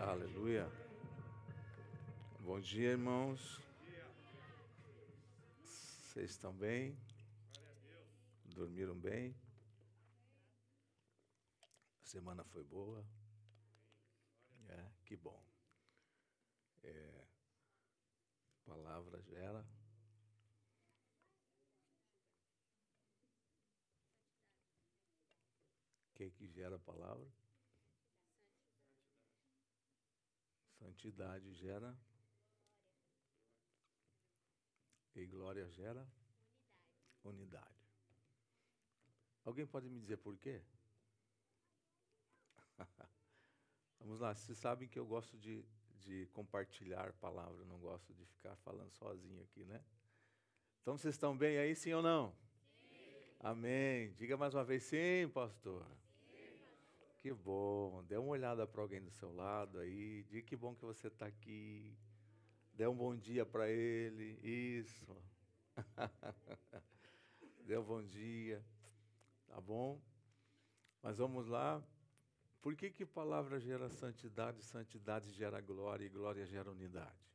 Aleluia. Bom dia, irmãos. Vocês estão bem? Dormiram bem? A semana foi boa? É, que bom. É, palavra gera. O que, que gera a palavra? Santidade gera. E glória gera. Unidade. Alguém pode me dizer por quê? Vamos lá, vocês sabem que eu gosto de, de compartilhar palavra, não gosto de ficar falando sozinho aqui, né? Então vocês estão bem aí, sim ou não? Sim. Amém. Diga mais uma vez, sim, pastor. Que bom. Dê uma olhada para alguém do seu lado aí. Diga que bom que você está aqui. Dê um bom dia para ele. Isso. Dê um bom dia. Tá bom? Mas vamos lá. Por que, que palavra gera santidade, santidade gera glória e glória gera unidade?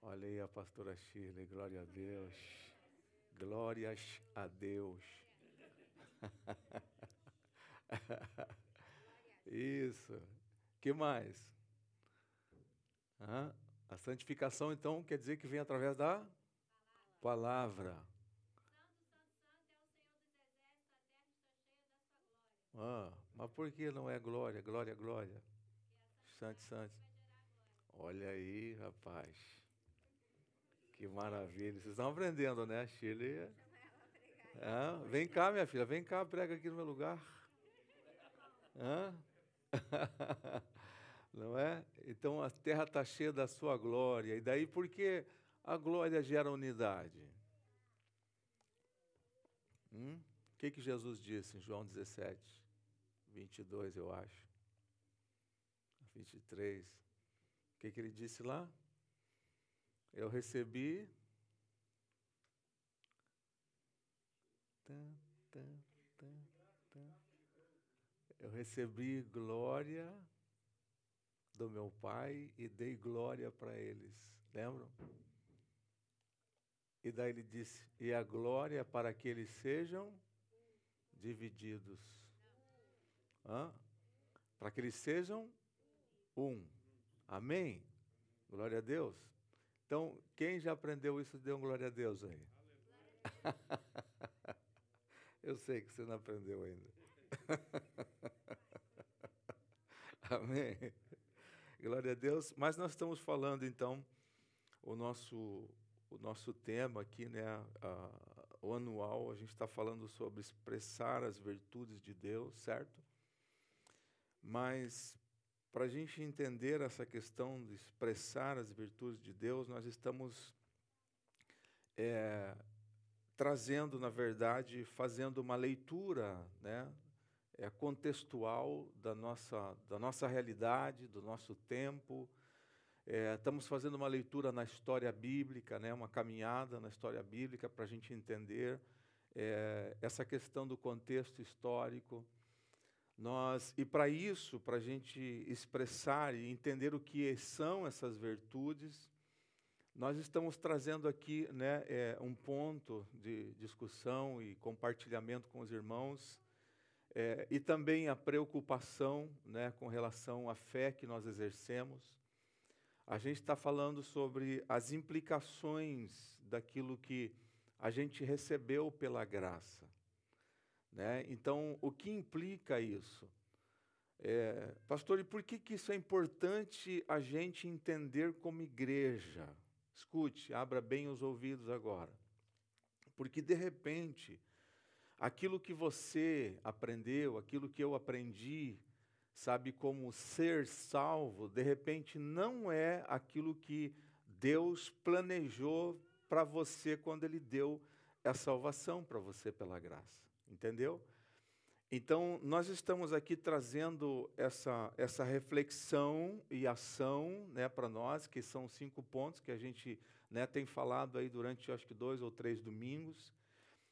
Olha aí a pastora Shirley, glória a Deus. Glórias a Deus. Isso. que mais? A santificação, então, quer dizer que vem através da palavra. Ah, mas por que não é glória, glória, glória? Santo, santo. Olha aí, rapaz. Que maravilha. Vocês estão aprendendo, né? Chile Hã? Vem cá, minha filha, vem cá, prega aqui no meu lugar. Não é? Então a terra está cheia da sua glória. E daí por que a glória gera unidade? Hum? O que, que Jesus disse em João 17, 22, eu acho? 23. O que, que ele disse lá? Eu recebi Eu recebi glória do meu Pai e dei glória para eles. Lembram? E daí ele disse: E a glória para que eles sejam divididos. Para que eles sejam um. Amém? Glória a Deus. Então, quem já aprendeu isso, dê um glória a Deus aí. Eu sei que você não aprendeu ainda. Amém. Glória a Deus. Mas nós estamos falando então o nosso o nosso tema aqui, né, a, o anual, a gente está falando sobre expressar as virtudes de Deus, certo? Mas para a gente entender essa questão de expressar as virtudes de Deus, nós estamos é, trazendo, na verdade, fazendo uma leitura né, é, contextual da nossa, da nossa realidade, do nosso tempo. É, estamos fazendo uma leitura na história bíblica, né, uma caminhada na história bíblica para a gente entender é, essa questão do contexto histórico. Nós, e para isso, para a gente expressar e entender o que são essas virtudes, nós estamos trazendo aqui né, é, um ponto de discussão e compartilhamento com os irmãos, é, e também a preocupação né, com relação à fé que nós exercemos. A gente está falando sobre as implicações daquilo que a gente recebeu pela graça. Né? Então, o que implica isso? É, pastor, e por que, que isso é importante a gente entender como igreja? Escute, abra bem os ouvidos agora. Porque, de repente, aquilo que você aprendeu, aquilo que eu aprendi, sabe, como ser salvo, de repente não é aquilo que Deus planejou para você quando Ele deu a salvação para você pela graça. Entendeu? Então, nós estamos aqui trazendo essa, essa reflexão e ação né, para nós, que são cinco pontos que a gente né, tem falado aí durante, acho que, dois ou três domingos.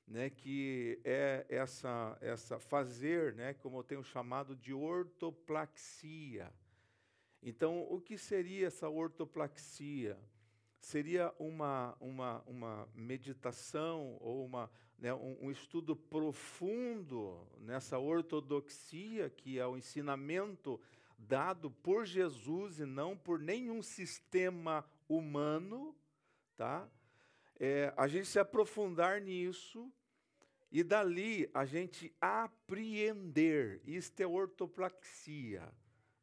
né, que é essa, essa fazer, né, como eu tenho chamado de ortoplaxia. Então, o que seria essa ortoplaxia? Seria uma, uma, uma meditação ou uma, né, um, um estudo profundo nessa ortodoxia, que é o ensinamento dado por Jesus e não por nenhum sistema humano, tá? É, a gente se aprofundar nisso e dali a gente apreender. Isto é ortoplaxia,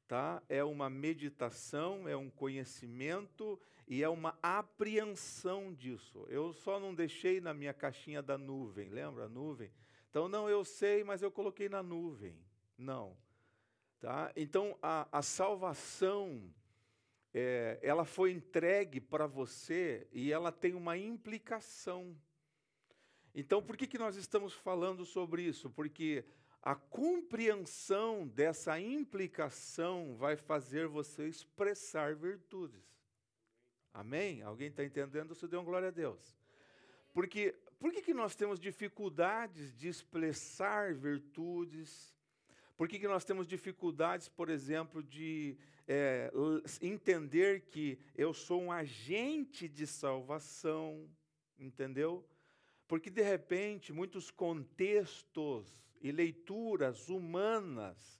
tá? É uma meditação, é um conhecimento e é uma apreensão disso. Eu só não deixei na minha caixinha da nuvem, lembra a nuvem? Então não, eu sei, mas eu coloquei na nuvem. Não. Tá? Então a, a salvação é, ela foi entregue para você e ela tem uma implicação. Então, por que, que nós estamos falando sobre isso? Porque a compreensão dessa implicação vai fazer você expressar virtudes. Amém? Alguém está entendendo? Você deu glória a Deus. Porque por que, que nós temos dificuldades de expressar virtudes? Por que, que nós temos dificuldades, por exemplo, de é, entender que eu sou um agente de salvação? Entendeu? Porque, de repente, muitos contextos e leituras humanas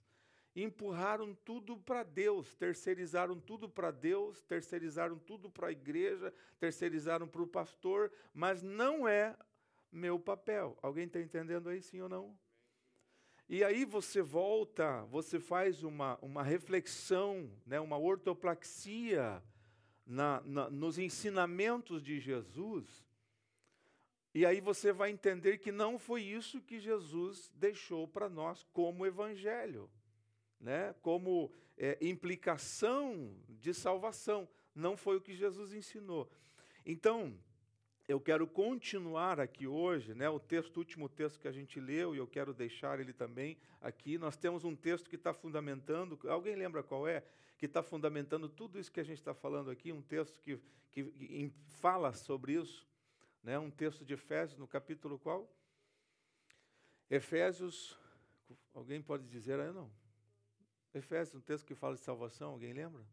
empurraram tudo para Deus, terceirizaram tudo para Deus, terceirizaram tudo para a igreja, terceirizaram para o pastor, mas não é meu papel. Alguém está entendendo aí, sim ou não? E aí você volta, você faz uma, uma reflexão, né, uma ortoplaxia na, na, nos ensinamentos de Jesus, e aí você vai entender que não foi isso que Jesus deixou para nós como evangelho, né? como é, implicação de salvação. Não foi o que Jesus ensinou. Então, eu quero continuar aqui hoje, né, o texto, o último texto que a gente leu, e eu quero deixar ele também aqui. Nós temos um texto que está fundamentando, alguém lembra qual é? Que está fundamentando tudo isso que a gente está falando aqui, um texto que, que, que fala sobre isso né, um texto de Efésios, no capítulo qual? Efésios, alguém pode dizer aí não? Efésios, um texto que fala de salvação, alguém lembra?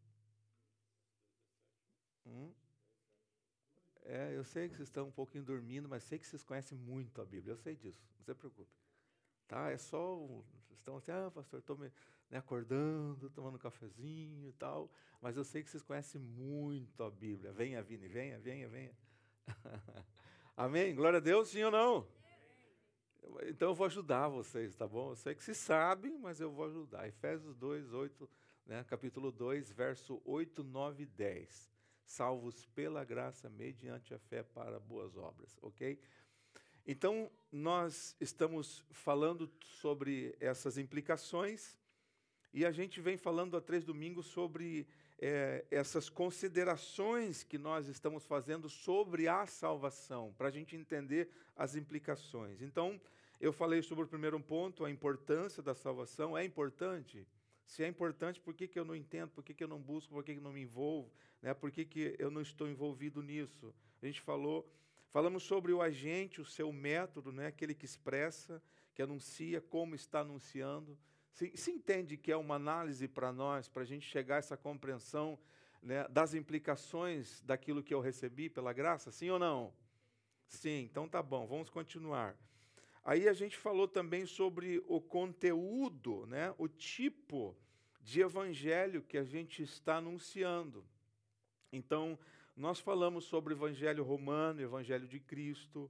Hum? É, eu sei que vocês estão um pouquinho dormindo, mas sei que vocês conhecem muito a Bíblia, eu sei disso, não se preocupe. Tá, é só, estão assim, ah, pastor, estou me né, acordando, tomando um cafezinho e tal, mas eu sei que vocês conhecem muito a Bíblia. Venha, Vini, venha, venha, venha. Amém? Glória a Deus, sim ou não? Então eu vou ajudar vocês, tá bom? Eu sei que se sabem, mas eu vou ajudar. Efésios 2, 8, né, capítulo 2, verso 8, 9 e 10. Salvos pela graça mediante a fé para boas obras, ok? Então, nós estamos falando sobre essas implicações e a gente vem falando há três domingos sobre é, essas considerações que nós estamos fazendo sobre a salvação, para a gente entender as implicações. Então, eu falei sobre o primeiro ponto, a importância da salvação. É importante? Se é importante, por que, que eu não entendo? Por que, que eu não busco? Por que, que eu não me envolvo? Né? Por que, que eu não estou envolvido nisso? A gente falou, falamos sobre o agente, o seu método, né? aquele que expressa, que anuncia, como está anunciando. Se, se entende que é uma análise para nós, para a gente chegar a essa compreensão né, das implicações daquilo que eu recebi pela graça? Sim ou não? Sim, então tá bom, vamos continuar. Aí a gente falou também sobre o conteúdo, né, o tipo de evangelho que a gente está anunciando. Então, nós falamos sobre o evangelho romano, o evangelho de Cristo,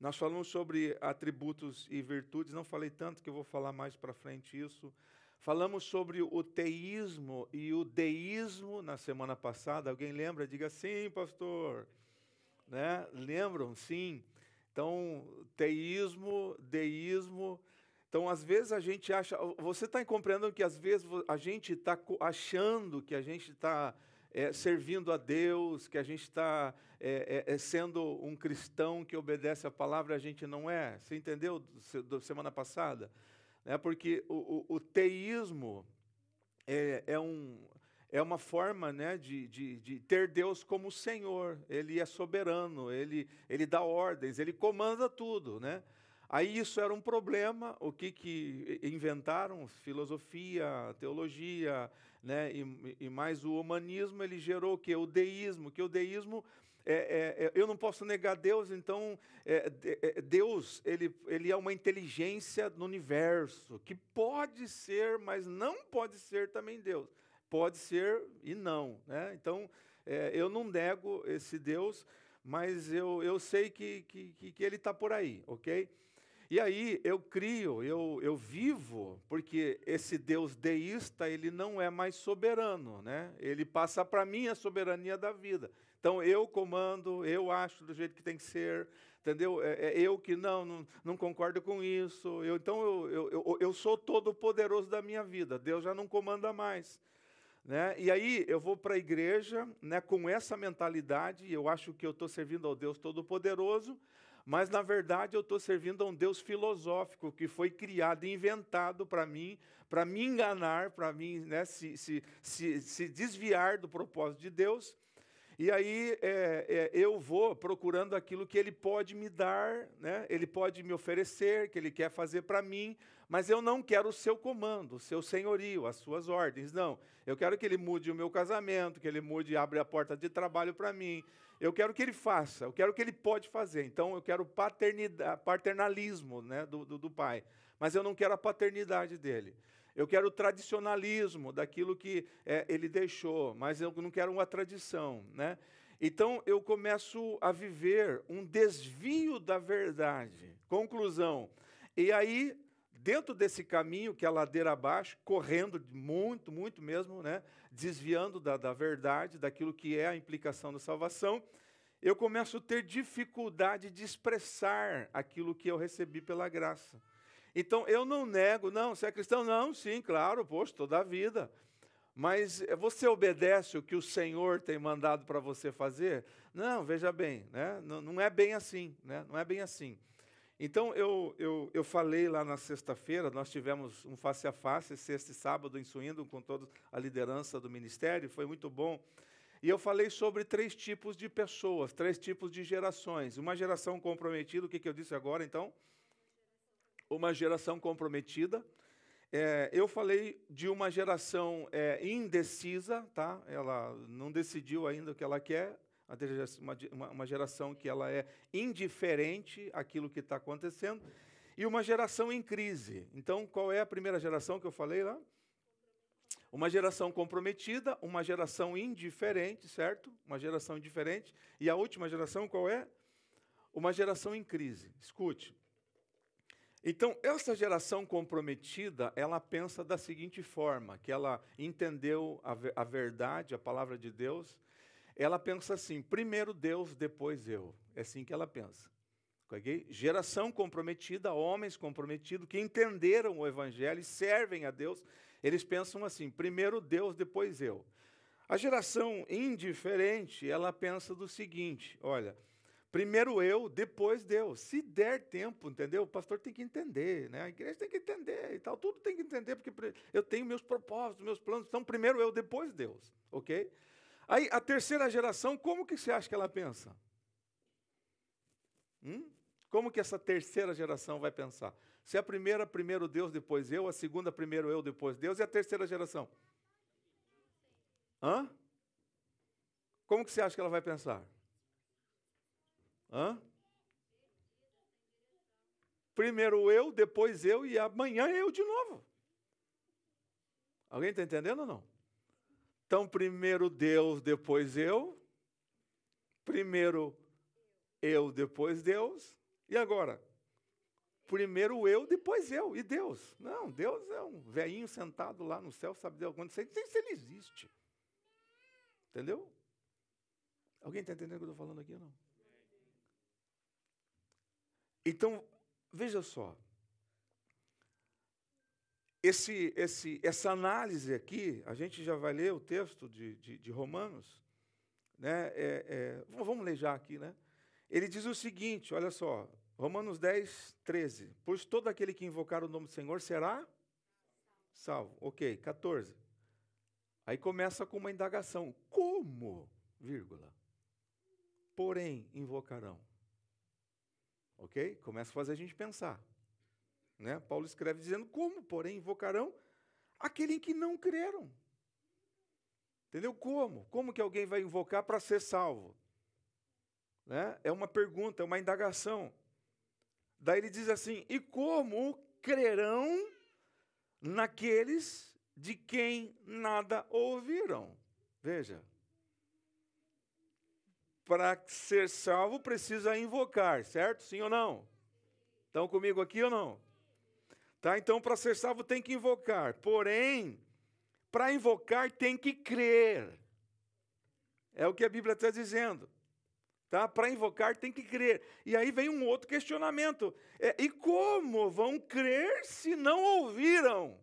nós falamos sobre atributos e virtudes, não falei tanto que eu vou falar mais para frente isso. Falamos sobre o teísmo e o deísmo na semana passada. Alguém lembra? Diga sim, pastor. Né? Lembram? Sim. Então, teísmo, deísmo. Então, às vezes a gente acha. Você está compreendendo que às vezes a gente está achando que a gente está é, servindo a Deus, que a gente está é, é, é, sendo um cristão que obedece a palavra, a gente não é. Você entendeu da semana passada? É porque o, o, o teísmo é, é, um, é uma forma né, de, de, de, ter Deus como Senhor. Ele é soberano, ele, ele dá ordens, ele comanda tudo. Né? Aí isso era um problema, o que, que inventaram? Filosofia, teologia, né? e, e mais o humanismo, ele gerou o quê? O deísmo, que o deísmo é, é, é, eu não posso negar Deus, então é, é, Deus ele, ele é uma inteligência no universo que pode ser, mas não pode ser também Deus. Pode ser e não. Né? Então é, eu não nego esse Deus, mas eu, eu sei que, que, que ele está por aí, ok? E aí eu crio, eu, eu vivo, porque esse Deus deísta, ele não é mais soberano, né? Ele passa para mim a soberania da vida. Então eu comando, eu acho do jeito que tem que ser, entendeu? É, é eu que não, não, não, concordo com isso. Eu, então eu, eu, eu, eu sou todo poderoso da minha vida. Deus já não comanda mais. Né? E aí eu vou para a igreja né, com essa mentalidade, eu acho que eu estou servindo ao Deus Todo-Poderoso, mas na verdade eu estou servindo a um Deus filosófico que foi criado, inventado para mim, para me enganar, para mim né, se, se, se, se, desviar do propósito de Deus. E aí é, é, eu vou procurando aquilo que Ele pode me dar, né, Ele pode me oferecer, que Ele quer fazer para mim, mas eu não quero o seu comando, o seu senhorio, as suas ordens, não. Eu quero que Ele mude o meu casamento, que Ele mude e abra a porta de trabalho para mim, eu quero que ele faça, eu quero que ele pode fazer. Então, eu quero paternidade, paternalismo né, do, do, do pai, mas eu não quero a paternidade dele. Eu quero o tradicionalismo daquilo que é, ele deixou, mas eu não quero uma tradição. Né? Então, eu começo a viver um desvio da verdade. Conclusão. E aí, dentro desse caminho, que é a ladeira abaixo, correndo muito, muito mesmo, né, desviando da, da verdade, daquilo que é a implicação da salvação, eu começo a ter dificuldade de expressar aquilo que eu recebi pela graça. Então, eu não nego, não, você é cristão? Não, sim, claro, poxa, toda a vida. Mas você obedece o que o Senhor tem mandado para você fazer? Não, veja bem, né? não, não é bem assim, né? não é bem assim. Então, eu, eu, eu falei lá na sexta-feira, nós tivemos um face a face, sexta e sábado, em Swindon, com toda a liderança do ministério, foi muito bom. E eu falei sobre três tipos de pessoas, três tipos de gerações. Uma geração comprometida, o que, que eu disse agora, então? Uma geração comprometida. É, eu falei de uma geração é, indecisa, tá? ela não decidiu ainda o que ela quer, uma, geração que ela é indiferente àquilo que está acontecendo, e uma geração em crise. Então, qual é a primeira geração que eu falei lá? Uma geração comprometida, uma geração indiferente, certo? Uma geração indiferente. E a última geração qual é? Uma geração em crise. Escute. Então, essa geração comprometida, ela pensa da seguinte forma, que ela entendeu a, a verdade, a palavra de Deus, ela pensa assim: primeiro Deus, depois eu. É assim que ela pensa. Okay? Geração comprometida, homens comprometidos, que entenderam o Evangelho e servem a Deus, eles pensam assim: primeiro Deus, depois eu. A geração indiferente, ela pensa do seguinte: olha, primeiro eu, depois Deus. Se der tempo, entendeu? O pastor tem que entender, né? a igreja tem que entender e tal, tudo tem que entender, porque eu tenho meus propósitos, meus planos. Então, primeiro eu, depois Deus, ok? Aí, a terceira geração, como que você acha que ela pensa? Hum? Como que essa terceira geração vai pensar? Se a primeira, primeiro Deus, depois eu, a segunda, primeiro eu, depois Deus, e a terceira geração? Hã? Como que você acha que ela vai pensar? Hã? Primeiro eu, depois eu, e amanhã eu de novo. Alguém está entendendo ou não? Então, primeiro Deus, depois eu. Primeiro eu, depois Deus. E agora? Primeiro eu, depois eu. E Deus? Não, Deus é um velhinho sentado lá no céu, sabe Deus quando? Sei se ele existe. Entendeu? Alguém está entendendo o que eu estou falando aqui ou não? Então, veja só esse, esse, essa análise aqui, a gente já vai ler o texto de, de, de Romanos, né? É, é, vamos ler já aqui, né? Ele diz o seguinte, olha só, Romanos 10, 13. Pois todo aquele que invocar o nome do Senhor será salvo. Ok, 14. Aí começa com uma indagação. Como? Vírgula. Porém, invocarão. Ok? Começa a fazer a gente pensar. Né? Paulo escreve dizendo: Como, porém, invocarão aquele em que não creram? Entendeu? Como? Como que alguém vai invocar para ser salvo? Né? É uma pergunta, é uma indagação. Daí ele diz assim: E como crerão naqueles de quem nada ouviram? Veja. Para ser salvo precisa invocar, certo? Sim ou não? Estão comigo aqui ou não? Tá? Então, para ser salvo tem que invocar. Porém, para invocar tem que crer. É o que a Bíblia está dizendo. Tá? Para invocar tem que crer. E aí vem um outro questionamento. É, e como vão crer se não ouviram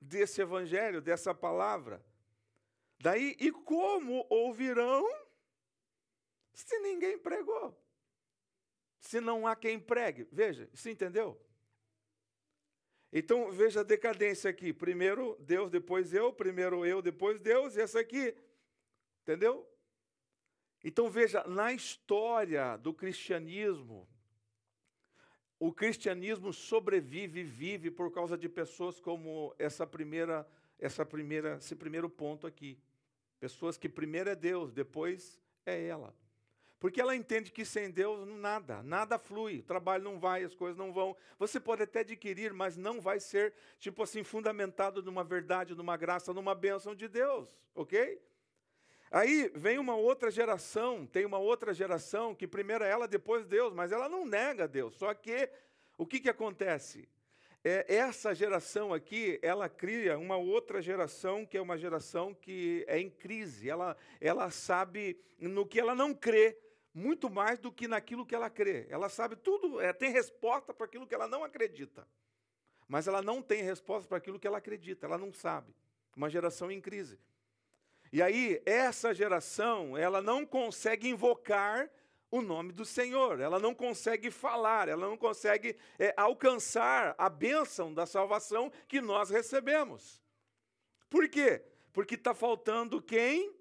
desse evangelho, dessa palavra? Daí, e como ouvirão se ninguém pregou? Se não há quem pregue. Veja, você entendeu? Então, veja a decadência aqui. Primeiro Deus, depois eu, primeiro eu, depois Deus, e essa aqui. Entendeu? Então, veja, na história do cristianismo, o cristianismo sobrevive e vive por causa de pessoas como essa primeira, essa primeira, esse primeiro ponto aqui. Pessoas que primeiro é Deus, depois é ela. Porque ela entende que sem Deus nada, nada flui, o trabalho não vai, as coisas não vão. Você pode até adquirir, mas não vai ser, tipo assim, fundamentado numa verdade, numa graça, numa bênção de Deus, ok? Aí vem uma outra geração, tem uma outra geração que primeiro é ela, depois Deus, mas ela não nega Deus. Só que o que, que acontece? É, essa geração aqui, ela cria uma outra geração que é uma geração que é em crise. Ela, ela sabe no que ela não crê, muito mais do que naquilo que ela crê. Ela sabe tudo, é, tem resposta para aquilo que ela não acredita. Mas ela não tem resposta para aquilo que ela acredita, ela não sabe. Uma geração em crise. E aí, essa geração, ela não consegue invocar o nome do Senhor, ela não consegue falar, ela não consegue é, alcançar a bênção da salvação que nós recebemos. Por quê? Porque está faltando quem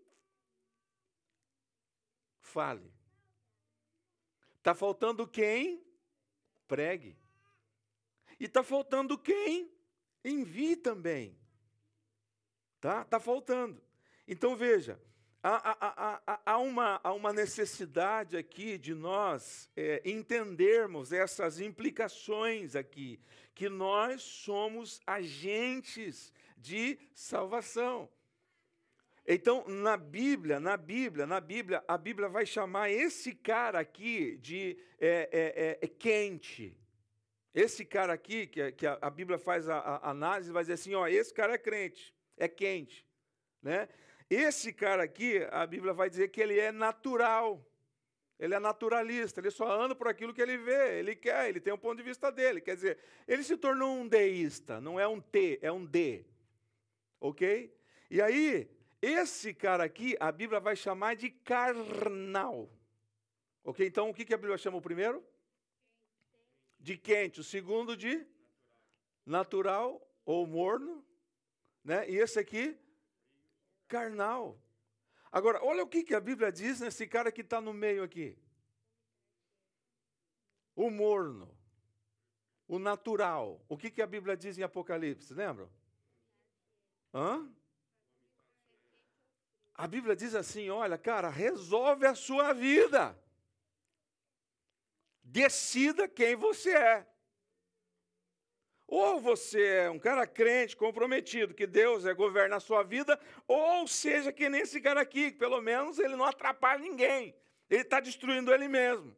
fale. Está faltando quem pregue. E está faltando quem envie também. Tá? Está faltando. Então veja, há, há, há, há, uma, há uma necessidade aqui de nós é, entendermos essas implicações aqui, que nós somos agentes de salvação. Então, na Bíblia, na Bíblia, na Bíblia, a Bíblia vai chamar esse cara aqui de é, é, é, é quente. Esse cara aqui, que, que a, a, Bíblia faz a, a, análise, vai dizer assim: ó, esse cara é crente, é quente. Né? Esse cara aqui, a Bíblia vai dizer que ele é natural. Ele é naturalista, ele só anda por aquilo que ele vê, ele quer, ele tem um ponto de vista dele. Quer dizer, ele se tornou um deísta, não é um T, é um D. Ok? E aí, esse cara aqui, a Bíblia vai chamar de carnal. Ok? Então, o que a Bíblia chama o primeiro? De quente. O segundo, de natural ou morno. Né? E esse aqui, carnal. Agora, olha o que a Bíblia diz nesse cara que está no meio aqui. O morno, o natural. O que a Bíblia diz em Apocalipse, lembram? Hã? A Bíblia diz assim: olha, cara, resolve a sua vida. Decida quem você é. Ou você é um cara crente, comprometido, que Deus é governa a sua vida, ou seja que nem esse cara aqui, que pelo menos ele não atrapalha ninguém. Ele está destruindo ele mesmo.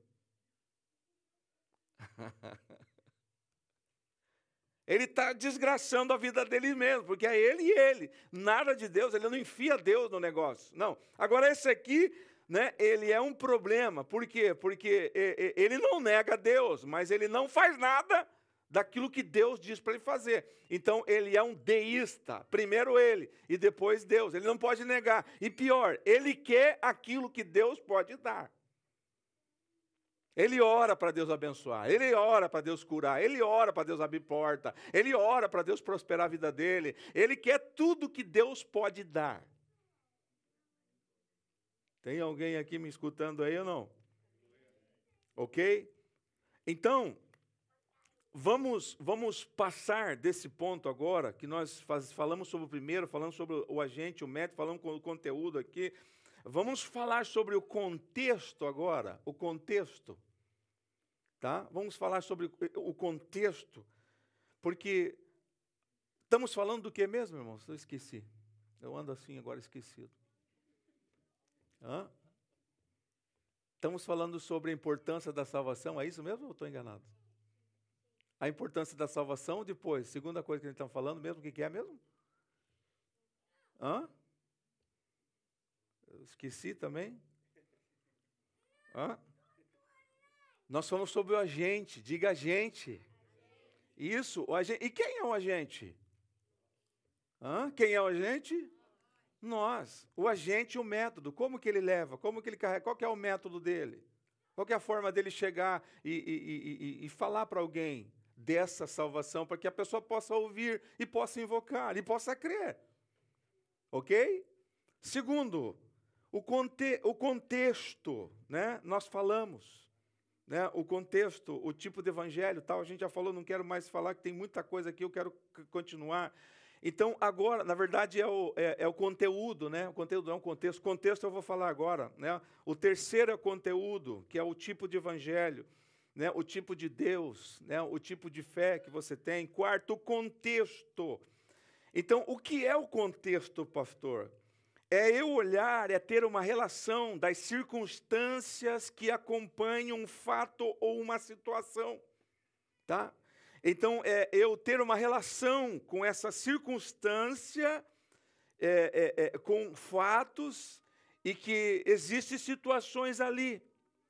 Ele está desgraçando a vida dele mesmo, porque é ele e ele. Nada de Deus, ele não enfia Deus no negócio. Não. Agora, esse aqui, né, ele é um problema. Por quê? Porque ele não nega Deus, mas ele não faz nada daquilo que Deus diz para ele fazer. Então, ele é um deísta. Primeiro ele e depois Deus. Ele não pode negar. E pior, ele quer aquilo que Deus pode dar. Ele ora para Deus abençoar, ele ora para Deus curar, ele ora para Deus abrir porta, ele ora para Deus prosperar a vida dele, ele quer tudo que Deus pode dar. Tem alguém aqui me escutando aí ou não? Ok? Então, vamos, vamos passar desse ponto agora, que nós faz, falamos sobre o primeiro, falamos sobre o agente, o método, falamos com o conteúdo aqui. Vamos falar sobre o contexto agora, o contexto. Tá? Vamos falar sobre o contexto, porque estamos falando do que mesmo, irmãos? Eu esqueci. Eu ando assim agora esquecido. Hã? Estamos falando sobre a importância da salvação, é isso mesmo ou estou enganado? A importância da salvação, depois, segunda coisa que a gente está falando mesmo, o que, que é mesmo? Hã? Eu esqueci também. Hã? Nós falamos sobre o agente, diga agente. Isso, o agente. E quem é o agente? Hã? Quem é o agente? Nós. O agente e o método. Como que ele leva? Como que ele carrega? Qual é o método dele? Qual é a forma dele chegar e, e, e, e falar para alguém dessa salvação, para que a pessoa possa ouvir e possa invocar e possa crer? Ok? Segundo, o, conte o contexto, né? Nós falamos, né? O contexto, o tipo de evangelho, tal. A gente já falou, não quero mais falar que tem muita coisa aqui. Eu quero continuar. Então, agora, na verdade, é o, é, é o conteúdo, né? O conteúdo não é um contexto. Contexto eu vou falar agora. Né? O terceiro é o conteúdo, que é o tipo de evangelho, né? o tipo de Deus, né? o tipo de fé que você tem. Quarto, o contexto. Então, o que é o contexto, pastor? É eu olhar, é ter uma relação das circunstâncias que acompanham um fato ou uma situação. Tá? Então, é, eu ter uma relação com essa circunstância, é, é, é, com fatos, e que existem situações ali,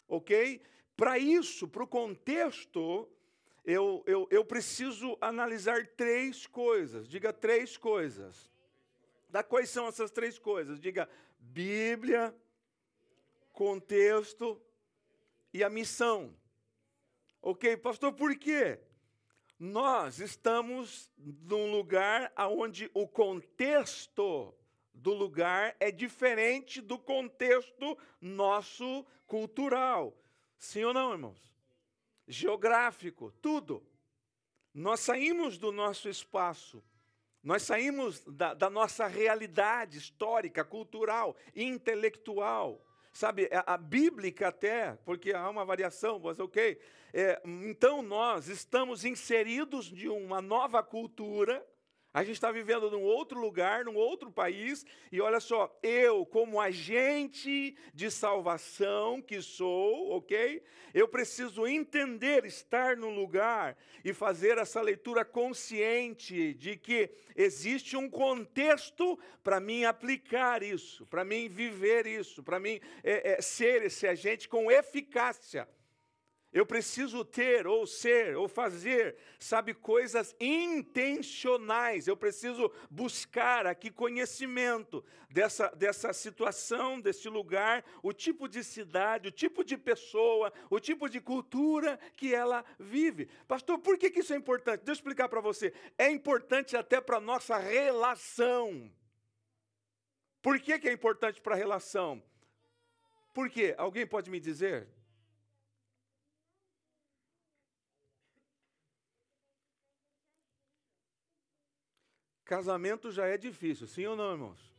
ok? Para isso, para o contexto, eu, eu, eu preciso analisar três coisas. Diga três coisas. Da quais são essas três coisas? Diga Bíblia, contexto e a missão. Ok, pastor, por quê? Nós estamos num lugar onde o contexto do lugar é diferente do contexto nosso cultural. Sim ou não, irmãos? Geográfico, tudo. Nós saímos do nosso espaço, nós saímos da, da nossa realidade histórica, cultural, intelectual sabe, a, a bíblica até, porque há uma variação, mas ok. É, então nós estamos inseridos de uma nova cultura, a gente está vivendo num outro lugar, num outro país, e olha só, eu, como agente de salvação que sou, ok? Eu preciso entender, estar no lugar e fazer essa leitura consciente de que existe um contexto para mim aplicar isso, para mim viver isso, para mim é, é, ser esse agente com eficácia. Eu preciso ter, ou ser, ou fazer, sabe, coisas intencionais. Eu preciso buscar aqui conhecimento dessa, dessa situação, desse lugar, o tipo de cidade, o tipo de pessoa, o tipo de cultura que ela vive. Pastor, por que, que isso é importante? Deixa eu explicar para você. É importante até para a nossa relação. Por que, que é importante para a relação? Por quê? Alguém pode me dizer? Casamento já é difícil, sim ou não, irmãos?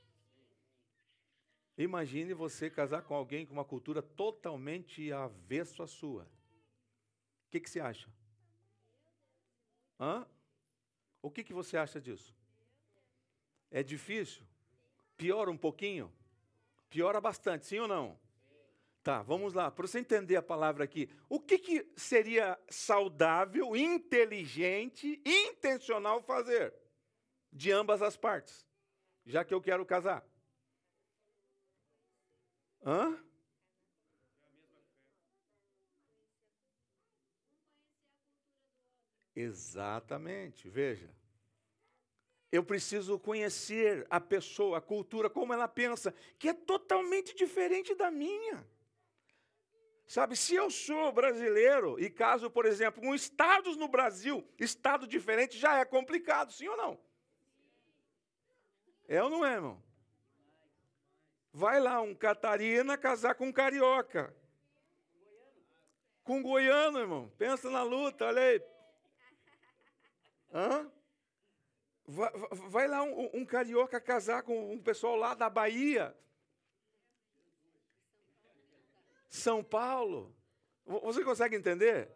Imagine você casar com alguém com uma cultura totalmente avesso à sua. O que, que você acha? Hã? O que, que você acha disso? É difícil? Piora um pouquinho? Piora bastante, sim ou não? Tá, vamos lá. Para você entender a palavra aqui, o que, que seria saudável, inteligente, intencional fazer? De ambas as partes, já que eu quero casar. Hã? Exatamente, veja. Eu preciso conhecer a pessoa, a cultura, como ela pensa, que é totalmente diferente da minha. Sabe, se eu sou brasileiro e caso, por exemplo, com estados no Brasil, estado diferente, já é complicado, sim ou não? É ou não é, irmão? Vai lá um Catarina casar com um carioca. com um goiano, irmão. Pensa na luta, olha aí. Hã? Vai, vai lá um, um, carioca casar com um pessoal lá da Bahia. São Paulo. Você consegue entender?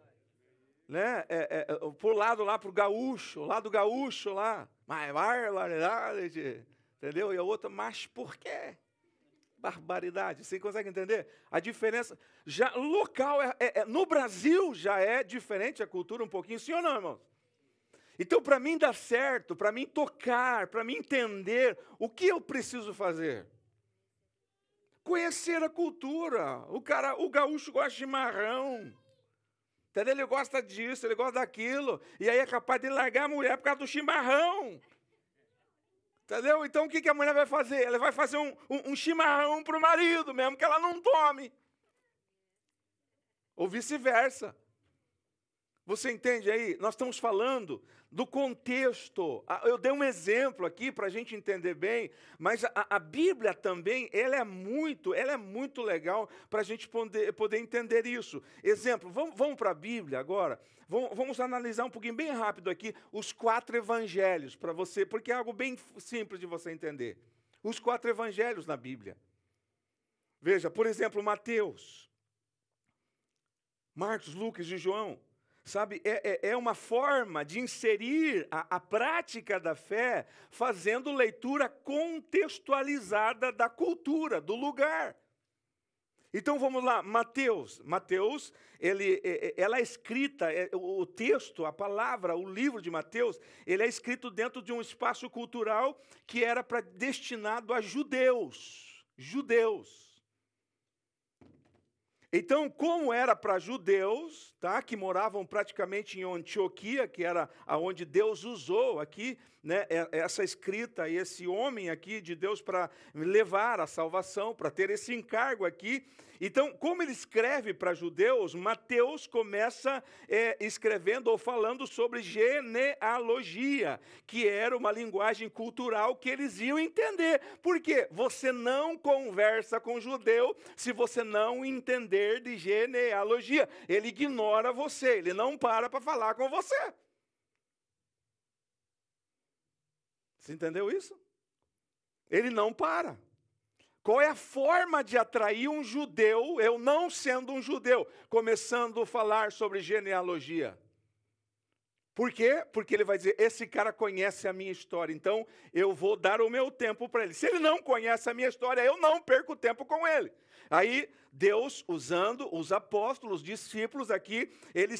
Né? É, é, por lado lá, para o gaúcho, lá do gaúcho lá. Mas barbaridade. Entendeu? E a outra, mas por quê? Barbaridade. Você consegue entender? A diferença. Já local, é, é, é no Brasil já é diferente a cultura um pouquinho, sim ou não, irmãos? Então, para mim dar certo, para mim tocar, para mim entender, o que eu preciso fazer? Conhecer a cultura. O cara, o gaúcho gosta de chimarrão. Entendeu? Ele gosta disso, ele gosta daquilo. E aí é capaz de largar a mulher por causa do chimarrão. Entendeu? Então o que, a mulher vai fazer? Ela vai fazer um, um, um chimarrão para o marido, mesmo que ela não tome. Ou vice-versa. Você entende aí? Nós estamos falando do contexto. Ah, eu dei um exemplo aqui para a gente entender bem, mas a, a, Bíblia também ela é muito, ela é muito legal para a gente poder, poder entender isso. Exemplo, vamos, vamos para a Bíblia agora. Vamos, vamos analisar um pouquinho bem rápido aqui os quatro evangelhos para você, porque é algo bem simples de você entender. Os quatro evangelhos na Bíblia. Veja, por exemplo, Mateus, Marcos, Lucas e João. Sabe, é, é, é, uma forma de inserir a, a prática da fé fazendo leitura contextualizada da cultura, do lugar. Então vamos lá, Mateus. Mateus, ele, é, é, ela é escrita, o texto, a palavra, o livro de Mateus, ele é escrito dentro de um espaço cultural que era para destinado a judeus. Judeus. Então, como era para judeus, tá, que moravam praticamente em Antioquia, que era aonde Deus usou aqui, né, essa escrita e esse homem aqui de Deus para levar a salvação, para ter esse encargo aqui, então, como ele escreve para judeus, Mateus começa é, escrevendo ou falando sobre genealogia, que era uma linguagem cultural que eles iam entender. Por quê? Você não conversa com judeu se você não entender de genealogia. Ele ignora você, ele não para para falar com você. Você entendeu isso? Ele não para. Qual é a forma de atrair um judeu, eu não sendo um judeu, começando a falar sobre genealogia? Por quê? Porque ele vai dizer: esse cara conhece a minha história, então eu vou dar o meu tempo para ele. Se ele não conhece a minha história, eu não perco tempo com ele. Aí Deus, usando os apóstolos, os discípulos aqui, ele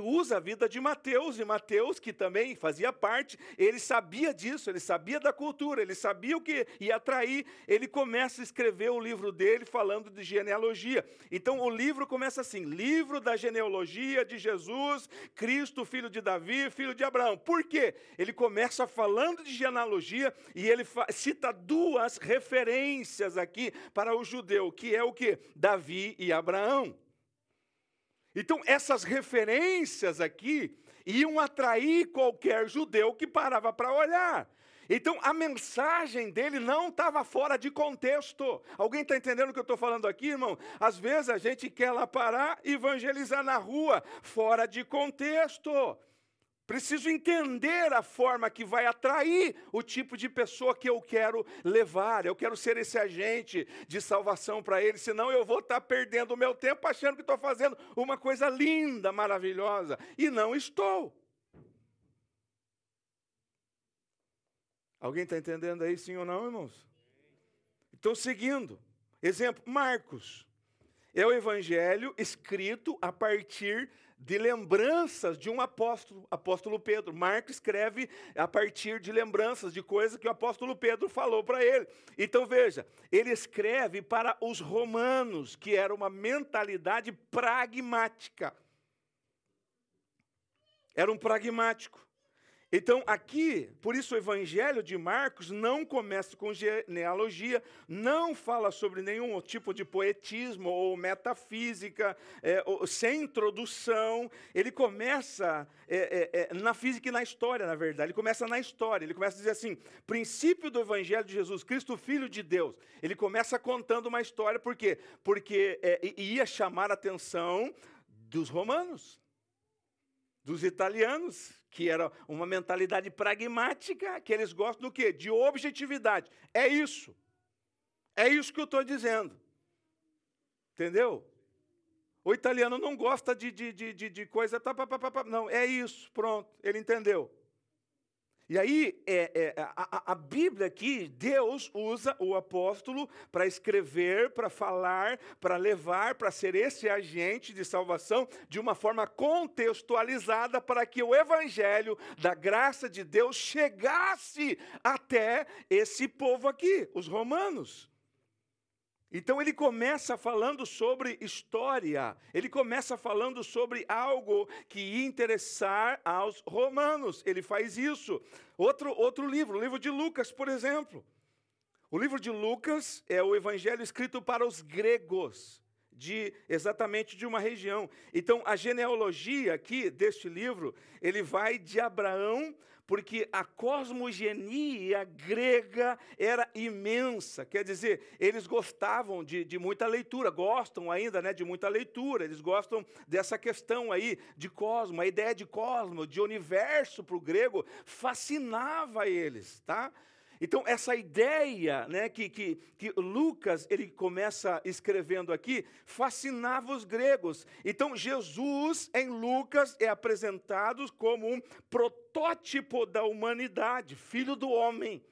usa a vida de Mateus, e Mateus, que também fazia parte, ele sabia disso, ele sabia da cultura, ele sabia o que ia atrair, ele começa a escrever o livro dele falando de genealogia. Então o livro começa assim: livro da genealogia de Jesus, Cristo, filho de Davi, filho de Abraão. Por quê? Ele começa falando de genealogia e ele cita duas referências aqui para o judeu, que é o que? Davi e Abraão. Então, essas referências aqui iam atrair qualquer judeu que parava para olhar. Então, a mensagem dele não estava fora de contexto. Alguém está entendendo o que eu estou falando aqui, irmão? Às vezes a gente quer lá parar e evangelizar na rua, fora de contexto. Preciso entender a forma que vai atrair o tipo de pessoa que eu quero levar. Eu quero ser esse agente de salvação para ele, senão eu vou estar tá perdendo o meu tempo achando que estou fazendo uma coisa linda, maravilhosa. E não estou. Alguém está entendendo aí, sim ou não, irmãos? Então, seguindo. Exemplo, Marcos. É o evangelho escrito a partir de lembranças de um apóstolo, apóstolo Pedro. Marcos escreve a partir de lembranças de coisas que o apóstolo Pedro falou para ele. Então veja, ele escreve para os romanos, que era uma mentalidade pragmática. Era um pragmático. Então, aqui, por isso o Evangelho de Marcos não começa com genealogia, não fala sobre nenhum tipo de poetismo ou metafísica, é, ou, sem introdução. Ele começa é, é, é, na física e na história, na verdade. Ele começa na história. Ele começa a dizer assim: princípio do Evangelho de Jesus Cristo, Filho de Deus. Ele começa contando uma história, por quê? Porque é, ia chamar a atenção dos romanos, dos italianos, que era uma mentalidade pragmática, que eles gostam do quê? De objetividade. É isso. É isso que eu estou dizendo. Entendeu? O italiano não gosta de, de, de, de, coisa. Pá, pá, não, é isso, pronto, ele entendeu. E aí, é, é, a, a, Bíblia aqui, Deus usa o apóstolo para escrever, para falar, para levar, para ser esse agente de salvação de uma forma contextualizada para que o evangelho da graça de Deus chegasse até esse povo aqui, os romanos. Então ele começa falando sobre história, ele começa falando sobre algo que ia interessar aos romanos. Ele faz isso. Outro, outro livro, o livro de Lucas, por exemplo. O livro de Lucas é o evangelho escrito para os gregos, de exatamente de uma região. Então a genealogia aqui deste livro, ele vai de Abraão porque a cosmogenia grega era imensa. Quer dizer, eles gostavam de, de, muita leitura, gostam ainda né, de muita leitura, eles gostam dessa questão aí de cosmo, a ideia de cosmo, de universo para o grego, fascinava eles, tá? Então, essa ideia né, que, que, que Lucas ele começa escrevendo aqui fascinava os gregos. Então, Jesus, em Lucas, é apresentado como um protótipo da humanidade, filho do homem.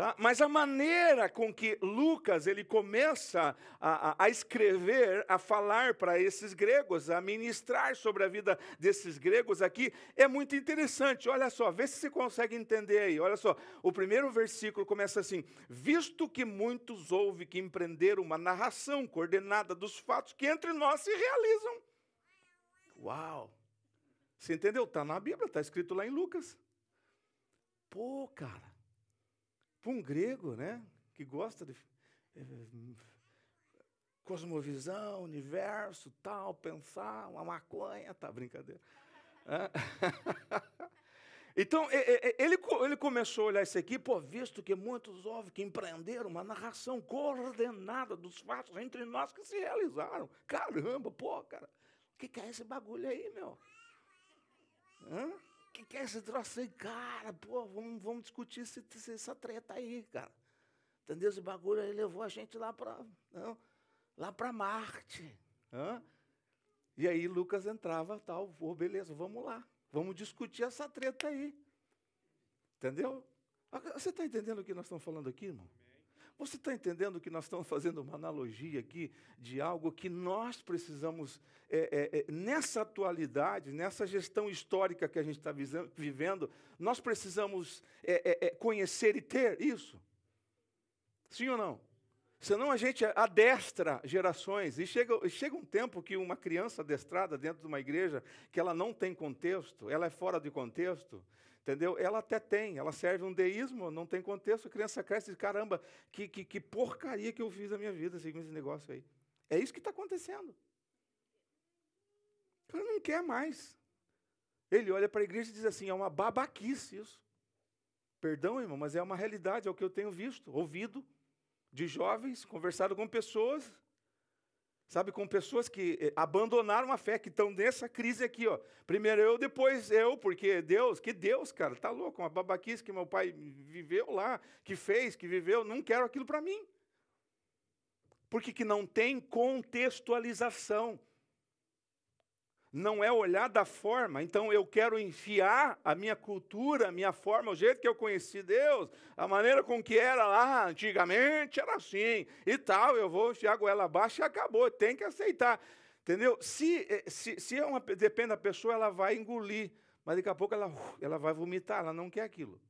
Tá? Mas a maneira com que Lucas ele começa a, a, a escrever, a falar para esses gregos, a ministrar sobre a vida desses gregos aqui, é muito interessante. Olha só, vê se você consegue entender aí. Olha só, o primeiro versículo começa assim: Visto que muitos houve que empreenderam uma narração coordenada dos fatos que entre nós se realizam. Uau! Você entendeu? Está na Bíblia, está escrito lá em Lucas. Pô, cara. Para um grego, né, que gosta de é, cosmovisão, universo, tal, pensar, uma maconha, tá, brincadeira. Então, ele, ele começou a olhar isso aqui, pô, visto que muitos houve que empreenderam uma narração coordenada dos fatos entre nós que se realizaram. Caramba, pô, cara, o que, que é esse bagulho aí, meu? Hã? Que, que é esse troço aí? Cara, pô, vamos, vamos discutir esse, essa treta aí, cara. Entendeu? Esse bagulho aí levou a gente lá para lá para Marte. Hã? E aí Lucas entrava, tal, oh, beleza, vamos lá. Vamos discutir essa treta aí. Entendeu? Você está entendendo o que nós estamos falando aqui, irmão? Você está entendendo que nós estamos fazendo uma analogia aqui de algo que nós precisamos, é, é, é, nessa atualidade, nessa gestão histórica que a gente está vivendo, nós precisamos é, é, é, conhecer e ter isso? Sim ou não? Senão a gente adestra gerações, e chega, chega um tempo que uma criança adestrada dentro de uma igreja, que ela não tem contexto, ela é fora de contexto, Entendeu? Ela até tem, ela serve um deísmo, não tem contexto, a criança cresce e caramba, que, que, que porcaria que eu fiz na minha vida seguindo esse negócio aí. É isso que está acontecendo. Ele não quer mais. Ele olha para a igreja e diz assim, é uma babaquice isso. Perdão, irmão, mas é uma realidade, é o que eu tenho visto, ouvido de jovens, conversado com pessoas, Sabe, com pessoas que eh, abandonaram a fé, que estão nessa crise aqui, ó. Primeiro eu, depois eu, porque Deus, que Deus, cara, tá louco, uma babaquice que meu pai viveu lá, que fez, que viveu, não quero aquilo para mim. Porque que não tem contextualização não é olhar da forma. Então eu quero enfiar a minha cultura, a minha forma, o jeito que eu conheci Deus, a maneira com que era lá antigamente era assim e tal. Eu vou enfiar a goela abaixo e acabou. Tem que aceitar. Entendeu? Se, eh, se, se é uma, depende da pessoa, ela vai engolir. Mas daqui a pouco ela, ela vai vomitar, ela não quer aquilo.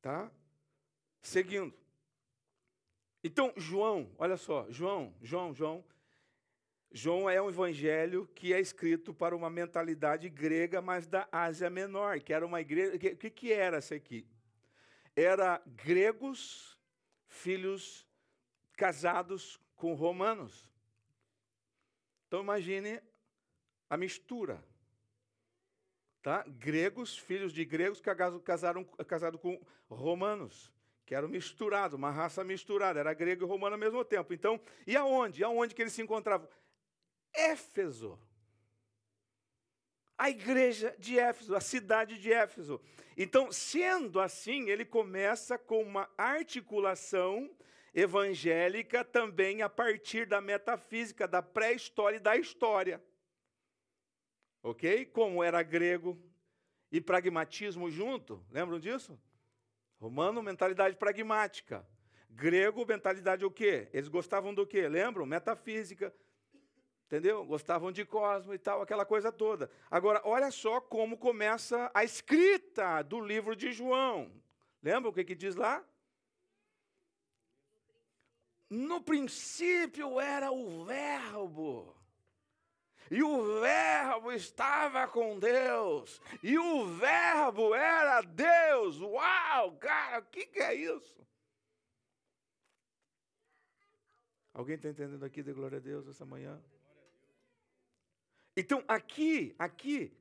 Tá? Seguindo. Então, João, olha só, João, João, João, João é um evangelho que é escrito para uma mentalidade grega, mas da Ásia Menor, que era uma igreja. O que, que era essa aqui? Era gregos, filhos casados com romanos. Então imagine a mistura. Tá? Gregos, filhos de gregos casaram casado com romanos, que eram misturados, uma raça misturada, era grego e romano ao mesmo tempo. Então, e aonde? E aonde que eles se encontravam? Éfeso. A igreja de Éfeso, a cidade de Éfeso. Então, sendo assim, ele começa com uma articulação evangélica também a partir da metafísica, da pré-história e da história. Ok? Como era grego e pragmatismo junto, lembram disso? Romano, mentalidade pragmática. Grego, mentalidade o quê? Eles gostavam do quê? Lembram? Metafísica. Entendeu? Gostavam de Cosmo e tal, aquela coisa toda. Agora, olha só como começa a escrita do livro de João. Lembra o que, que diz lá? No princípio era o Verbo. E o Verbo estava com Deus. E o Verbo era Deus. Uau, cara, o que, que é isso? Alguém está entendendo aqui de glória a Deus essa manhã? Então, aqui, aqui,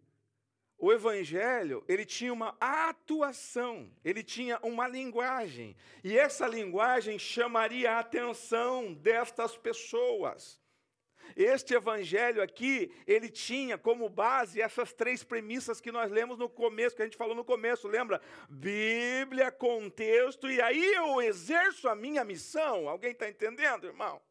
o evangelho, ele tinha uma atuação, ele tinha uma linguagem, e essa linguagem chamaria a atenção destas pessoas. Este evangelho aqui, ele tinha como base essas três premissas que nós lemos no começo, que a gente falou no começo, lembra? Bíblia, contexto, e aí eu exerço a minha missão. Alguém está entendendo, irmão?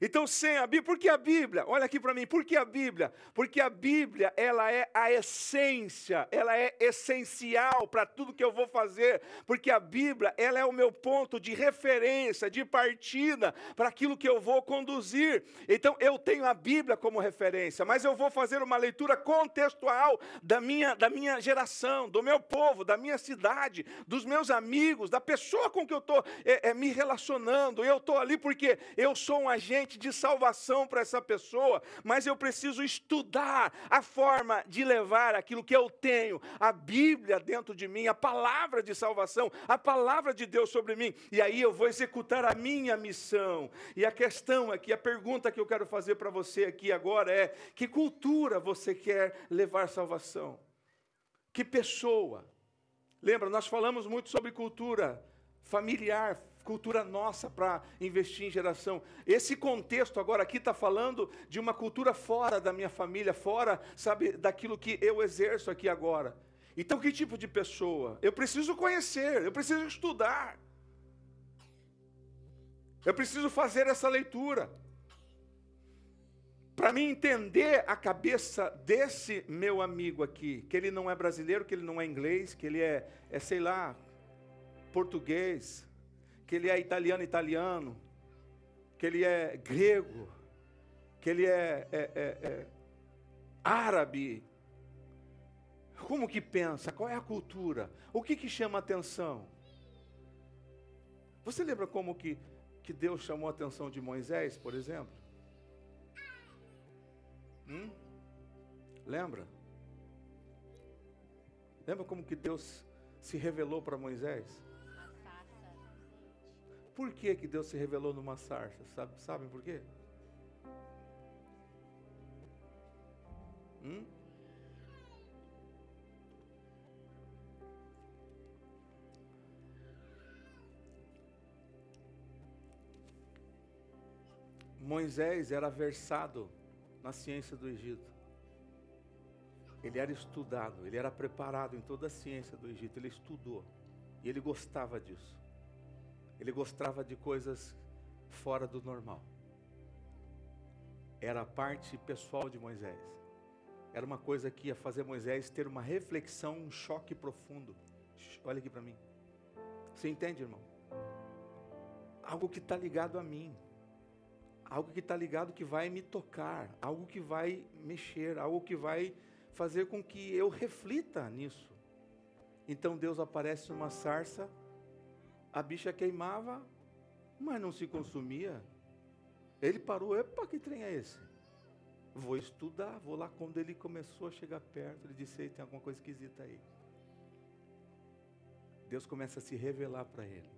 Então, sem a Bíblia, por que a Bíblia? Olha aqui para mim, por que a Bíblia? Porque a Bíblia, ela é a essência, ela é essencial para tudo que eu vou fazer, porque a Bíblia, ela é o meu ponto de referência, de partida para aquilo que eu vou conduzir. Então, eu tenho a Bíblia como referência, mas eu vou fazer uma leitura contextual da minha, da minha geração, do meu povo, da minha cidade, dos meus amigos, da pessoa com que eu estou é, é, me relacionando. Eu estou ali porque eu sou um agente de salvação para essa pessoa, mas eu preciso estudar a forma de levar aquilo que eu tenho, a Bíblia dentro de mim, a palavra de salvação, a palavra de Deus sobre mim, e aí eu vou executar a minha missão. E a questão aqui, a pergunta que eu quero fazer para você aqui agora é: que cultura você quer levar salvação? Que pessoa? Lembra, nós falamos muito sobre cultura familiar, cultura nossa para investir em geração. Esse contexto agora aqui está falando de uma cultura fora da minha família, fora, sabe, daquilo que eu exerço aqui agora. Então, que tipo de pessoa? Eu preciso conhecer, eu preciso estudar. Eu preciso fazer essa leitura. Para mim entender a cabeça desse meu amigo aqui, que ele não é brasileiro, que ele não é inglês, que ele é, é sei lá, português, que ele é italiano, italiano, que ele é grego, que ele é, é, é, é árabe. Como que pensa? Qual é a cultura? O que, que chama atenção? Você lembra como que, que Deus chamou a atenção de Moisés, por exemplo? Hum? Lembra? Lembra como que Deus se revelou para Moisés? Por que, que Deus se revelou numa sarça? Sabe, sabem por quê? Hum? Moisés era versado na ciência do Egito. Ele era estudado, ele era preparado em toda a ciência do Egito, ele estudou. E ele gostava disso. Ele gostava de coisas fora do normal. Era a parte pessoal de Moisés. Era uma coisa que ia fazer Moisés ter uma reflexão, um choque profundo. Olha aqui para mim. Você entende, irmão? Algo que está ligado a mim. Algo que está ligado que vai me tocar. Algo que vai mexer. Algo que vai fazer com que eu reflita nisso. Então Deus aparece numa sarça a bicha queimava, mas não se consumia. Ele parou, epa, que trem é esse? Vou estudar, vou lá. Quando ele começou a chegar perto, ele disse: tem alguma coisa esquisita aí. Deus começa a se revelar para ele.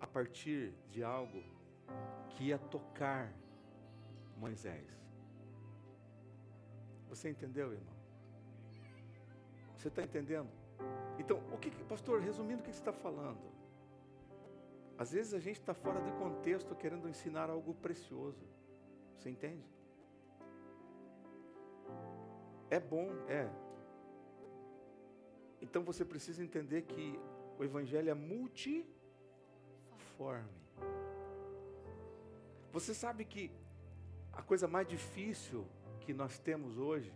A partir de algo que ia tocar Moisés. Você entendeu, irmão? Você está entendendo? Então, o que, pastor, resumindo o que você está falando? Às vezes a gente está fora de contexto querendo ensinar algo precioso. Você entende? É bom, é. Então você precisa entender que o Evangelho é multiforme. Você sabe que a coisa mais difícil que nós temos hoje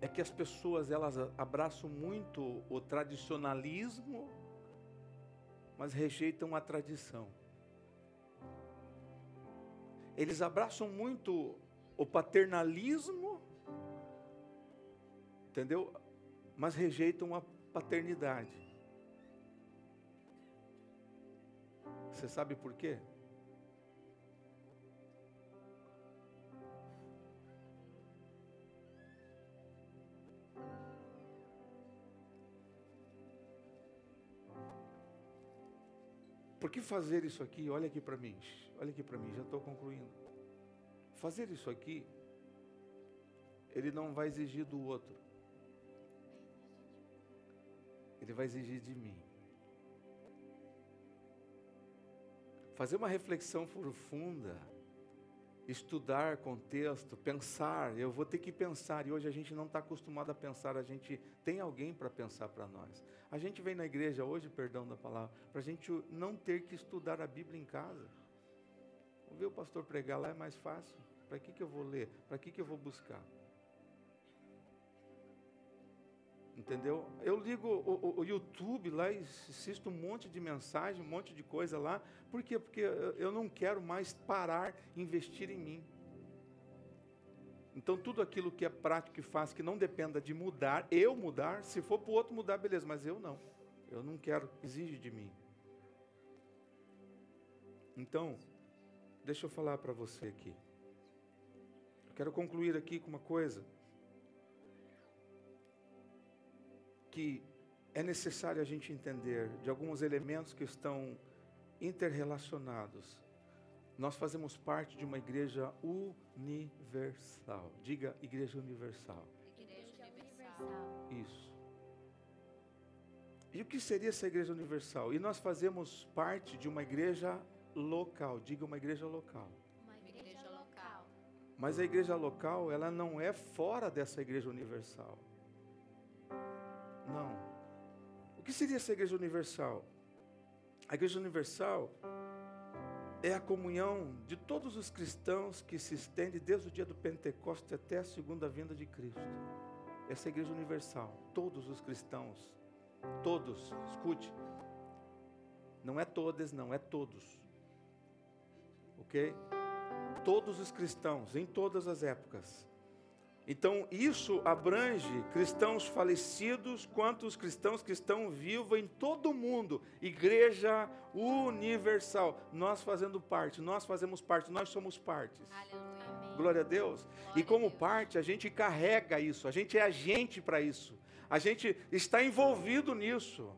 é que as pessoas elas abraçam muito o tradicionalismo, mas rejeitam a tradição. Eles abraçam muito o paternalismo, entendeu? Mas rejeitam a paternidade. Você sabe por quê? Por que fazer isso aqui? Olha aqui para mim. Olha aqui para mim, já estou concluindo. Fazer isso aqui, ele não vai exigir do outro. Ele vai exigir de mim. Fazer uma reflexão profunda, estudar contexto, pensar. Eu vou ter que pensar, e hoje a gente não está acostumado a pensar, a gente tem alguém para pensar para nós. A gente vem na igreja hoje, perdão da palavra, para a gente não ter que estudar a Bíblia em casa. Vou ver o pastor pregar lá é mais fácil. Para que, que eu vou ler? Para que, que eu vou buscar? Entendeu? Eu ligo o, o, o, YouTube lá e assisto um monte de mensagem, um monte de coisa lá. Por quê? Porque eu não quero mais parar, investir em mim. Então, tudo aquilo que é prático e faz, que não dependa de mudar, eu mudar, se for para o outro mudar, beleza, mas eu não. Eu não quero, exige de mim. Então, deixa eu falar para você aqui. Eu quero concluir aqui com uma coisa. Que é necessário a gente entender de alguns elementos que estão interrelacionados nós fazemos parte de uma igreja universal. Diga igreja universal. Igreja universal. Isso. E o que seria essa igreja universal? E nós fazemos parte de uma igreja local. Diga uma igreja local. Uma igreja local. Mas a igreja local, ela não é fora dessa igreja universal. Não. O que seria essa igreja universal? A igreja universal é a comunhão de todos os cristãos que se estende desde o dia do Pentecostes até a segunda vinda de Cristo. Essa é a igreja universal, todos os cristãos, todos, escute, não é todas, não, é todos, ok? Todos os cristãos, em todas as épocas, então, isso abrange cristãos falecidos quanto os cristãos que estão vivos em todo o mundo. Igreja universal. Nós fazendo parte, nós fazemos parte, nós somos partes. Aleluia. Glória a Deus. Glória e como Deus. parte, a gente carrega isso, a gente é agente para isso. A gente está envolvido nisso.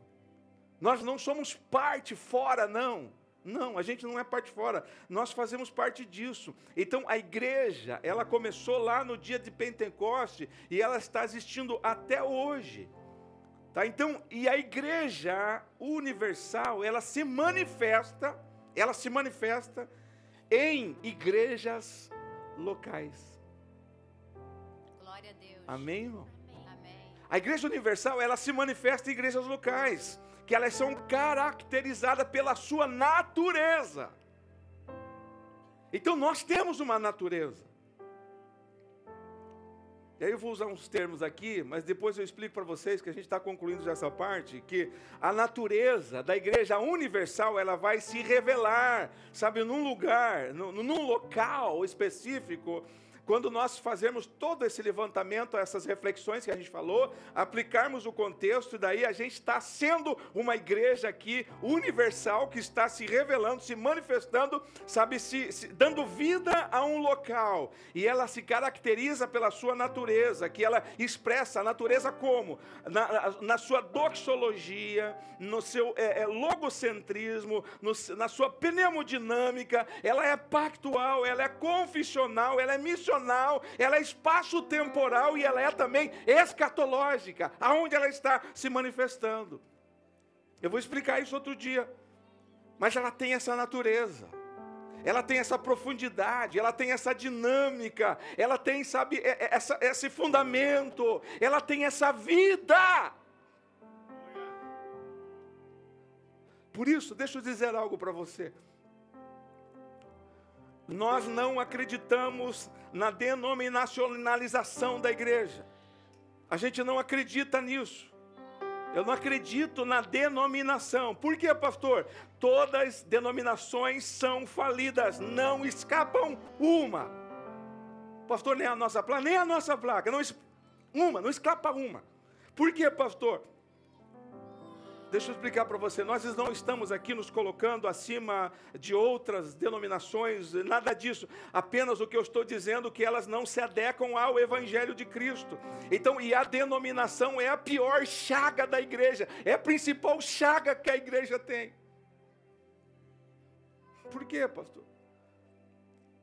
Nós não somos parte fora, não. Não, a gente não é parte fora, nós fazemos parte disso. Então a igreja, ela começou lá no dia de Pentecoste e ela está existindo até hoje. Tá? Então, e a igreja universal, ela se manifesta, ela se manifesta em igrejas locais. Glória a Deus. Amém, irmão? Amém. A igreja universal, ela se manifesta em igrejas locais, que elas são caracterizadas pela sua natureza. Então nós temos uma natureza. E aí eu vou usar uns termos aqui, mas depois eu explico para vocês que a gente está concluindo já essa parte, que a natureza da igreja universal, ela vai se revelar, sabe, num lugar, num, num local específico, quando nós fazermos todo esse levantamento, essas reflexões que a gente falou, aplicarmos o contexto, daí a gente está sendo uma igreja aqui universal que está se revelando, se manifestando, sabe, se, se- dando vida a um local. E ela se caracteriza pela sua natureza, que ela expressa a natureza como? Na, na sua doxologia, no seu é, é, logocentrismo, no- na sua pneumodinâmica, ela é pactual, ela é confissional, ela é missionária ela é espaço-temporal e ela é também escatológica, aonde ela está se manifestando. Eu vou explicar isso outro dia. Mas ela tem essa natureza. ela tem essa profundidade, ela tem essa dinâmica, ela tem, sabe, é, é, essa, esse fundamento, ela tem essa vida. Por isso, deixa eu dizer algo para você. Nós não acreditamos na denominacionalização da igreja. A gente não acredita nisso. Eu não acredito na denominação. Por quê, pastor? Todas denominações são falidas, não escapam uma. Pastor, nem a nossa placa, nem a nossa placa, não, uma, não escapa uma. Por quê, pastor? Deixa eu explicar para você. Nós não estamos aqui nos colocando acima de outras denominações, nada disso. Apenas o que eu estou dizendo é que elas não se adequam ao Evangelho de Cristo. Então, e a denominação é a pior chaga da igreja, é a principal chaga que a igreja tem. Por quê, pastor?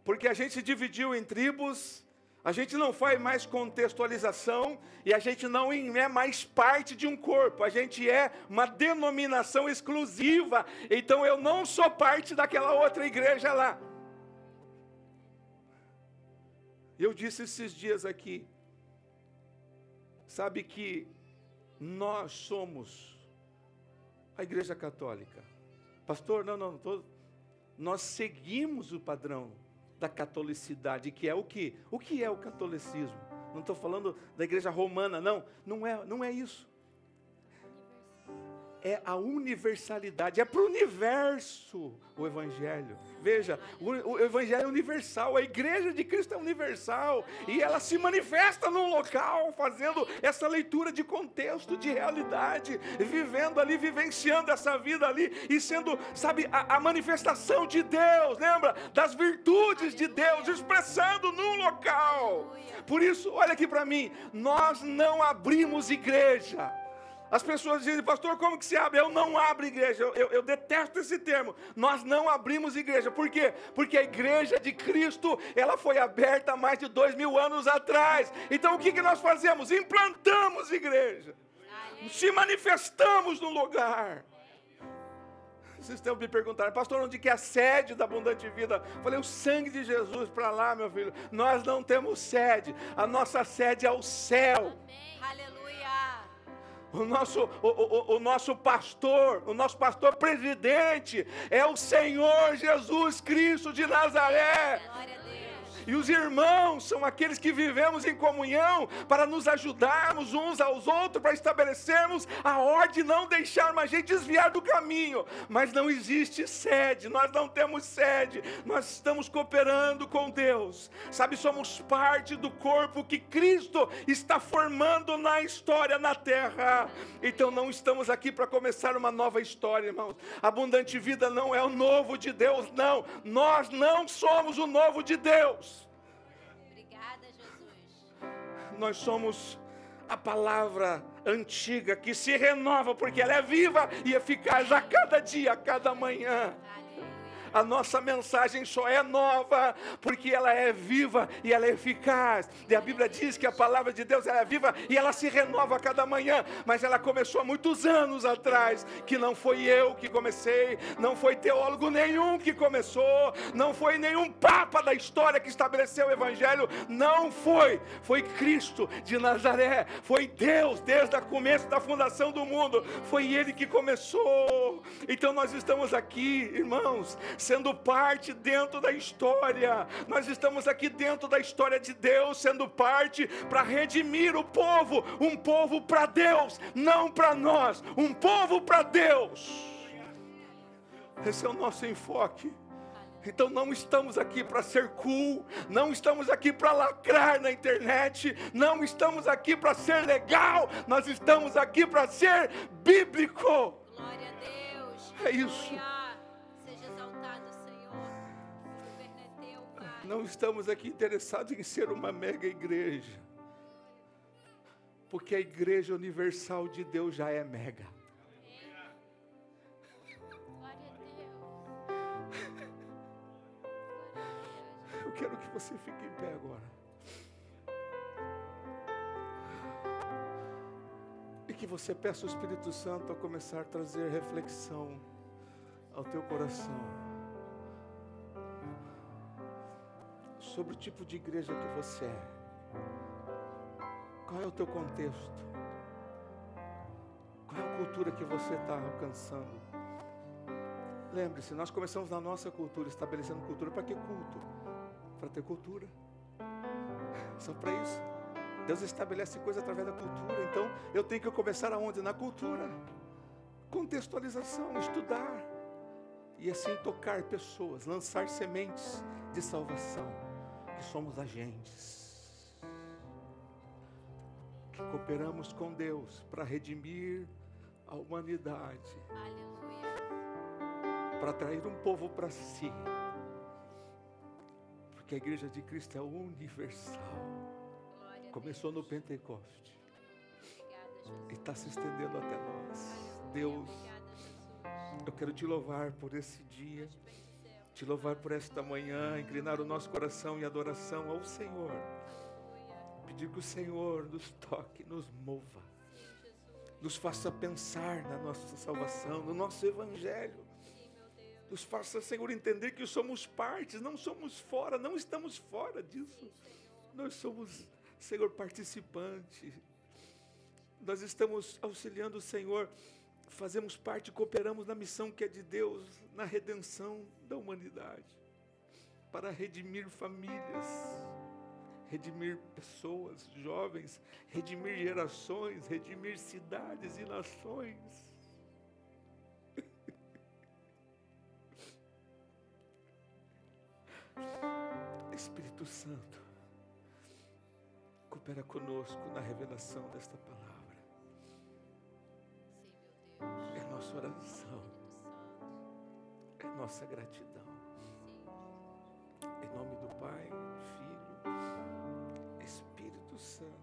Porque a gente se dividiu em tribos, a gente não faz mais contextualização e a gente não é mais parte de um corpo, a gente é uma denominação exclusiva. Então eu não sou parte daquela outra igreja lá. Eu disse esses dias aqui, sabe que nós somos a igreja católica. Pastor, não, não, tô, nós seguimos o padrão da catolicidade, que é o que? O que é o catolicismo? Não estou falando da igreja romana, não. Não é, não é isso é a universalidade, é para o universo o Evangelho. Veja, o, o, Evangelho é universal, a igreja de Cristo é universal, e ela se manifesta num local, fazendo essa leitura de contexto, de realidade, vivendo ali, vivenciando essa vida ali, e sendo, sabe, a, a manifestação de Deus, lembra? Das virtudes de Deus, expressando num local. Por isso, olha aqui para mim, nós não abrimos igreja as pessoas dizem, pastor, como que se abre? Eu não abro igreja. Eu, eu, detesto esse termo. Nós não abrimos igreja. Por quê? Porque a igreja de Cristo, ela foi aberta há mais de dois mil anos atrás. Então o que, que nós fazemos? Implantamos igreja. Se manifestamos no lugar. Vocês estão me perguntando, pastor, onde que é a sede da abundante vida? Eu falei, o sangue de Jesus para lá, meu filho. Nós não temos sede. A nossa sede é o céu. Amém. Aleluia o nosso, o, o, o, nosso pastor, o nosso pastor presidente é o Senhor Jesus Cristo de Nazaré. Glória. E os irmãos são aqueles que vivemos em comunhão para nos ajudarmos uns aos outros, para estabelecermos a ordem, não deixarmos a gente desviar do caminho. Mas não existe sede, nós não temos sede, nós estamos cooperando com Deus. Sabe, somos parte do corpo que Cristo está formando na história na terra. Então não estamos aqui para começar uma nova história, irmãos. Abundante vida não é o novo de Deus, não. Nós não somos o novo de Deus. Nós somos a palavra antiga que se renova, porque ela é viva e eficaz a cada dia, a cada manhã a nossa mensagem só é nova porque ela é viva e ela é eficaz. E a Bíblia diz que a palavra de Deus é viva e ela se renova a cada manhã, mas ela começou há muitos anos atrás, que não foi eu que comecei, não foi teólogo nenhum que começou, não foi nenhum papa da história que estabeleceu o evangelho, não foi, foi Cristo de Nazaré, foi Deus desde o começo da fundação do mundo, foi ele que começou. Então nós estamos aqui, irmãos, sendo parte dentro da história. Nós estamos aqui dentro da história de Deus, sendo parte para redimir o povo, um povo para Deus, não para nós, um povo para Deus. Esse é o nosso enfoque. Então não estamos aqui para ser cool, não estamos aqui para lacrar na internet, não estamos aqui para ser legal, nós estamos aqui para ser bíblico. Glória a Deus. É isso. Não estamos aqui interessados em ser uma mega igreja. Porque a igreja universal de Deus já é mega. Eu quero que você fique em pé agora. E que você peça ao Espírito Santo a começar a trazer reflexão ao teu coração. Sobre o tipo de igreja que você é. Qual é o teu contexto? Qual é a cultura que você está alcançando? Lembre-se, nós começamos na nossa cultura, estabelecendo cultura. Para que culto? Para ter cultura. Só para isso. Deus estabelece coisa através da cultura. Então, eu tenho que começar aonde? Na cultura. Contextualização, estudar. E assim tocar pessoas, lançar sementes de salvação. Que somos agentes. Que cooperamos com Deus para redimir a humanidade. Para atrair um povo para si. Porque a igreja de Cristo é universal. Começou no. Pentecoste e está se estendendo até nós. Deus, eu quero te louvar por esse dia, te louvar por esta manhã, inclinar o nosso coração em adoração ao Senhor. Pedir que o Senhor nos toque, nos mova, nos faça pensar na nossa salvação, no nosso Evangelho. Nos faça, Senhor, entender que somos partes, não somos fora, não estamos fora disso. Nós somos, Senhor, participante. Nós estamos auxiliando o Senhor, fazemos parte, cooperamos na missão que é de Deus, na redenção da humanidade, para redimir famílias, redimir pessoas, jovens, redimir gerações, redimir cidades e nações. Espírito Santo, coopera conosco na revelação desta palavra é nossa oração, é nossa gratidão. Em nome do Pai, Filho, Espírito Santo.